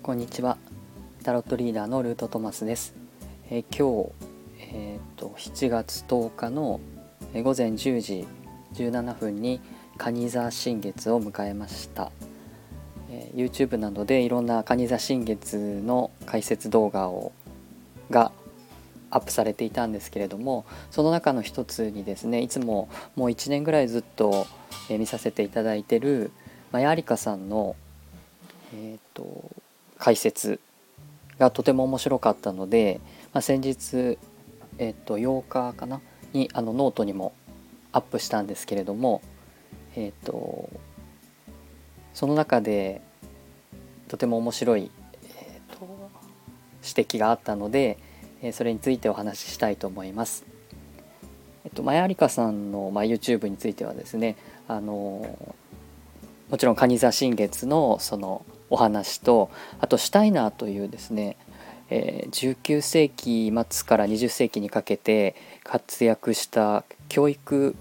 こんにちは。タロットリーダーのルートトマスです、えー、今日、えーと、7月10日の午前10時17分に蟹座新月を迎えました、えー、YouTube などでいろんな蟹座新月の解説動画をがアップされていたんですけれどもその中の一つにですねいつももう1年ぐらいずっと見させていただいてるマヤリカさんの、えーと、解説がとても面白かったので、まあ、先日、えーと、8日かなにあのノートにもアップしたんですけれども、えーと、その中でとても面白い、えー、と指摘があったので、えそれについてお話ししたいと思います。えっと、マヤリカさんの、まあ、YouTube についてはですねあのもちろん蟹座新月のそのお話とあとシュタイナーというですね、えー、19世紀末から20世紀にかけて活躍した教育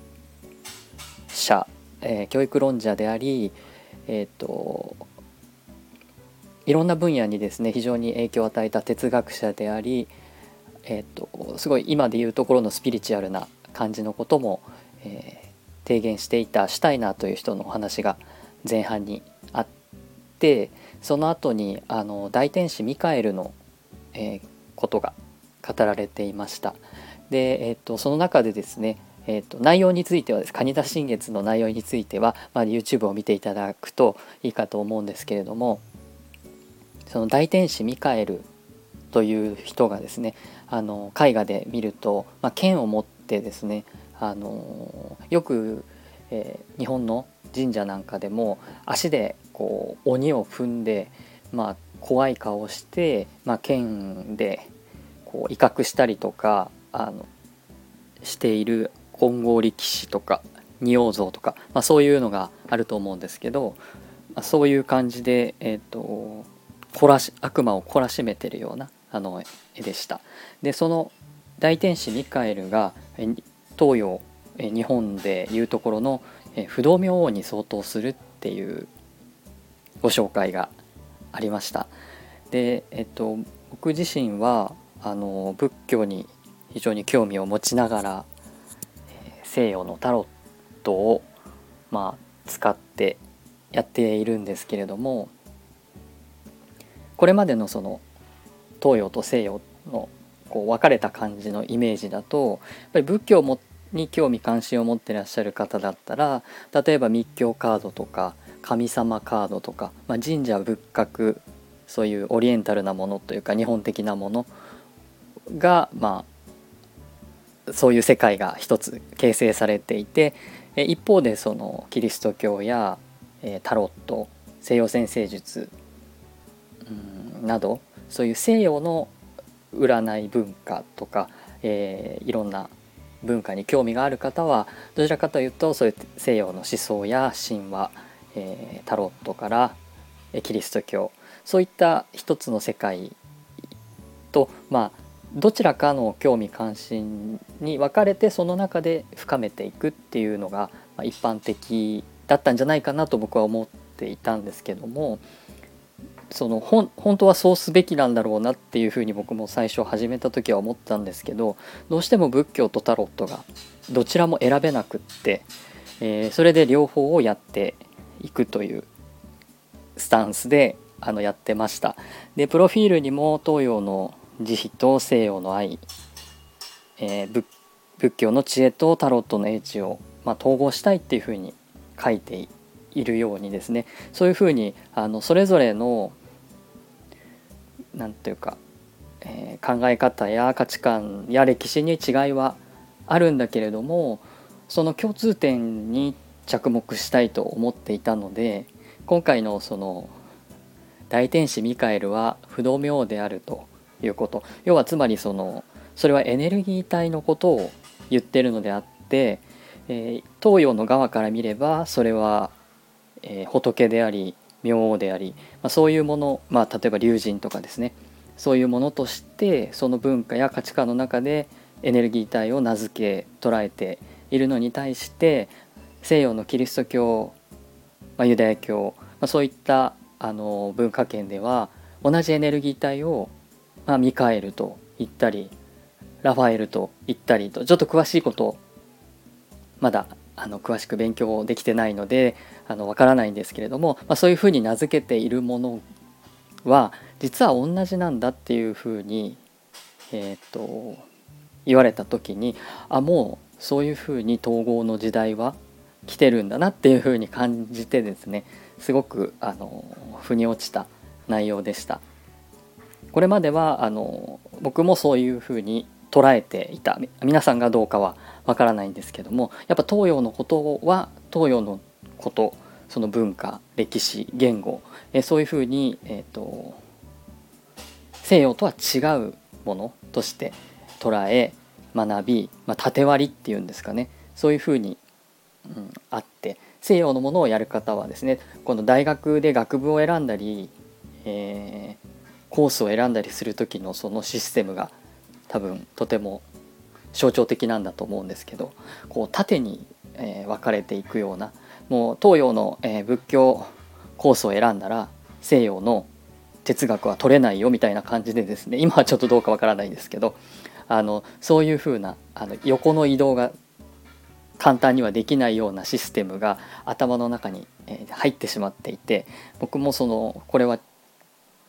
者、えー、教育論者であり、えーといろんな分野にですね非常に影響を与えた哲学者であり、えーと、すごい今でいうところのスピリチュアルな感じのことも、えー、提言していたシュタイナーという人のお話が前半にあってその後にあの大天使ミカエルの、えー、ことが語られていました。で、えーと、その中でですねえーと、内容についてはです蟹田新月の内容については、まあ、YouTube を見ていただくといいかと思うんですけれどもその大天使ミカエルという人がですねあの絵画で見ると、まあ、剣を持ってですねあのよく、えー、日本の神社なんかでも足でこう鬼を踏んで、まあ、怖い顔をして、まあ、剣でこう威嚇したりとかあのしている金剛力士とか仁王像とか、まあ、そういうのがあると思うんですけど、まあ、そういう感じで、えーと、懲らし悪魔を懲らしめてるようなあの絵でした。でその大天使ミカエルが東洋日本でいうところの不動明王に相当するっていうご紹介がありました。で、えっと、僕自身はあの仏教に非常に興味を持ちながら西洋のタロットを、まあ、使ってやっているんですけれどもこれまでのその東洋と西洋のこう分かれた感じのイメージだとやっぱり仏教もに興味関心を持ってらっしゃる方だったら例えば密教カードとか神様カードとか、まあ、神社仏閣そういうオリエンタルなものというか日本的なものがまあそういう世界が一つ形成されていて一方でそのキリスト教やタロット西洋占星術などそういう西洋の占い文化とか、えー、いろんな文化に興味がある方はどちらかというとそういう西洋の思想や神話、えー、タロットからキリスト教そういった一つの世界とまあどちらかの興味関心に分かれてその中で深めていくっていうのが一般的だったんじゃないかなと僕は思っていたんですけどもその本当はそうすべきなんだろうなっていうふうに僕も最初始めた時は思ったんですけどどうしても仏教とタロットがどちらも選べなくって、えー、それで両方をやっていくというスタンスであのやってました。でプロフィールにも東洋の慈悲と西洋の愛、えー、仏教の知恵とタロットの英知を、まあ、統合したいっていうふうに書いているようにですねそういうふうにあのそれぞれの何ていうか、えー、考え方や価値観や歴史に違いはあるんだけれどもその共通点に着目したいと思っていたので今回のその大天使ミカエルは不動明王であるということ。要はつまりそのそれはエネルギー体のことを言ってるのであって、えー、東洋の側から見ればそれは、えー、仏であり明王であり、まあ、そういうもの、まあ、例えば龍神とかですね。そういうものとしてその文化や価値観の中でエネルギー体を名付け捉えているのに対して西洋のキリスト教、まあ、ユダヤ教、まあ、そういったあの文化圏では同じエネルギー体を、まあ、ミカエルと言ったりラファエルと言ったりとちょっと詳しいことまだあの詳しく勉強できてないのであのわからないんですけれども、まあ、そういうふうに名付けているものは実は同じなんだっていうふうに、えーと、言われた時にあもうそういうふうに統合の時代は来てるんだなっていうふうに感じてですねすごくあの腑に落ちた内容でした。これまではあの僕もそういうふうに捉えていた。皆さんがどうかはわからないんですけどもやっぱ東洋のことは東洋のことその文化歴史言語えそういうふうに、えーと、西洋とは違うものとして捉え学び、まあ、縦割りっていうんですかね。そういうふうに、うん、あって西洋のものをやる方はですねこの大学で学部を選んだり、えー、コースを選んだりする時のそのシステムが多分とても象徴的なんだと思うんですけどこう縦に、えー、分かれていくようなもう東洋の、えー、仏教コースを選んだら西洋の哲学は取れないよみたいな感じでですね今はちょっとどうかわからないですけどあのそういうふうなあの横の移動が簡単にはできないようなシステムが頭の中に、え、入ってしまっていて僕もそのこれは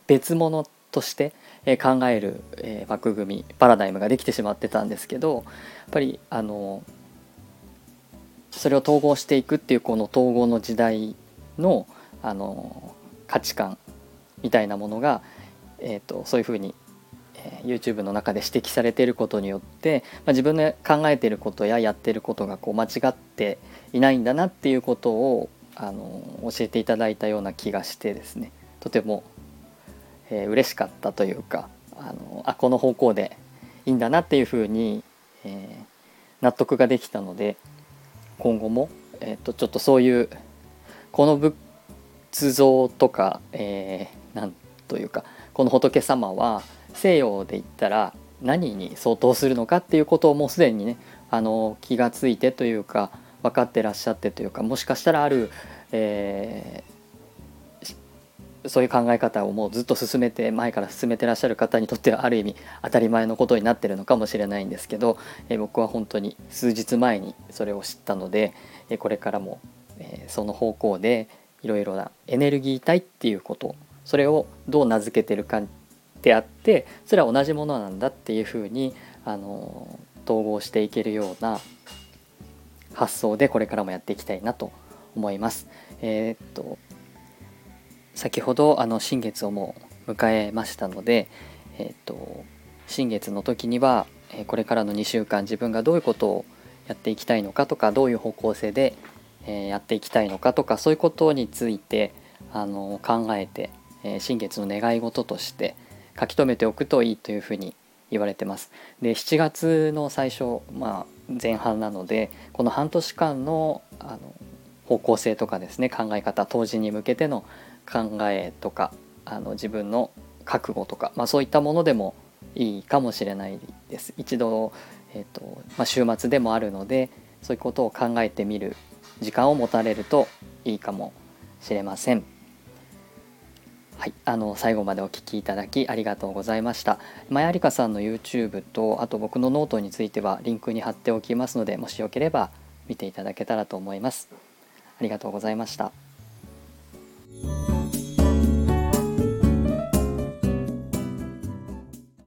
別物として考える、枠組みパラダイムができてしまってたんですけどやっぱりあのそれを統合していくっていうこの統合の時代のあの価値観みたいなものが、えーと、そういうふうに、えー、YouTube の中で指摘されていることによって、まあ、自分で考えていることややっていることがこう間違っていないんだなっていうことをあの教えていただいたような気がしてですね。とてもえー、嬉しかったというかあのあこの方向でいいんだなっていうふうに、えー、納得ができたので今後も、えーと、ちょっとそういうこの仏像とか、えー、なんというかこの仏様は西洋で言ったら何に相当するのかっていうことをもうすでにねあの気が付いてというか分かってらっしゃってというかもしかしたらある、えそういう考え方をもうずっと進めて前から進めてらっしゃる方にとってはある意味当たり前のことになってるのかもしれないんですけど、え僕は本当に数日前にそれを知ったので、えこれからも、えその方向でいろいろなエネルギー体っていうことそれをどう名付けてるかであってそれは同じものなんだっていうふうにあの統合していけるような発想でこれからもやっていきたいなと思います。えー、っと先ほどあの新月をもう迎えましたので、えーと、新月の時には、これからの2週間自分がどういうことをやっていきたいのかとかどういう方向性で、やっていきたいのかとかそういうことについてあの考えて、新月の願い事として書き留めておくといいというふうに言われてます。で7月の最初、まあ、前半なのでこの半年間のあの方向性とかですね考え方当時に向けての考えとかあの自分の覚悟とか、まあ、そういったものでもいいかもしれないです一度、えーとまあ、週末でもあるのでそういうことを考えてみる時間を持たれるといいかもしれません。はい、あの最後までお聴きいただきありがとうございました。まやりかさんの YouTube とあと僕のノートについてはリンクに貼っておきますのでもしよければ見ていただけたらと思います。ありがとうございました。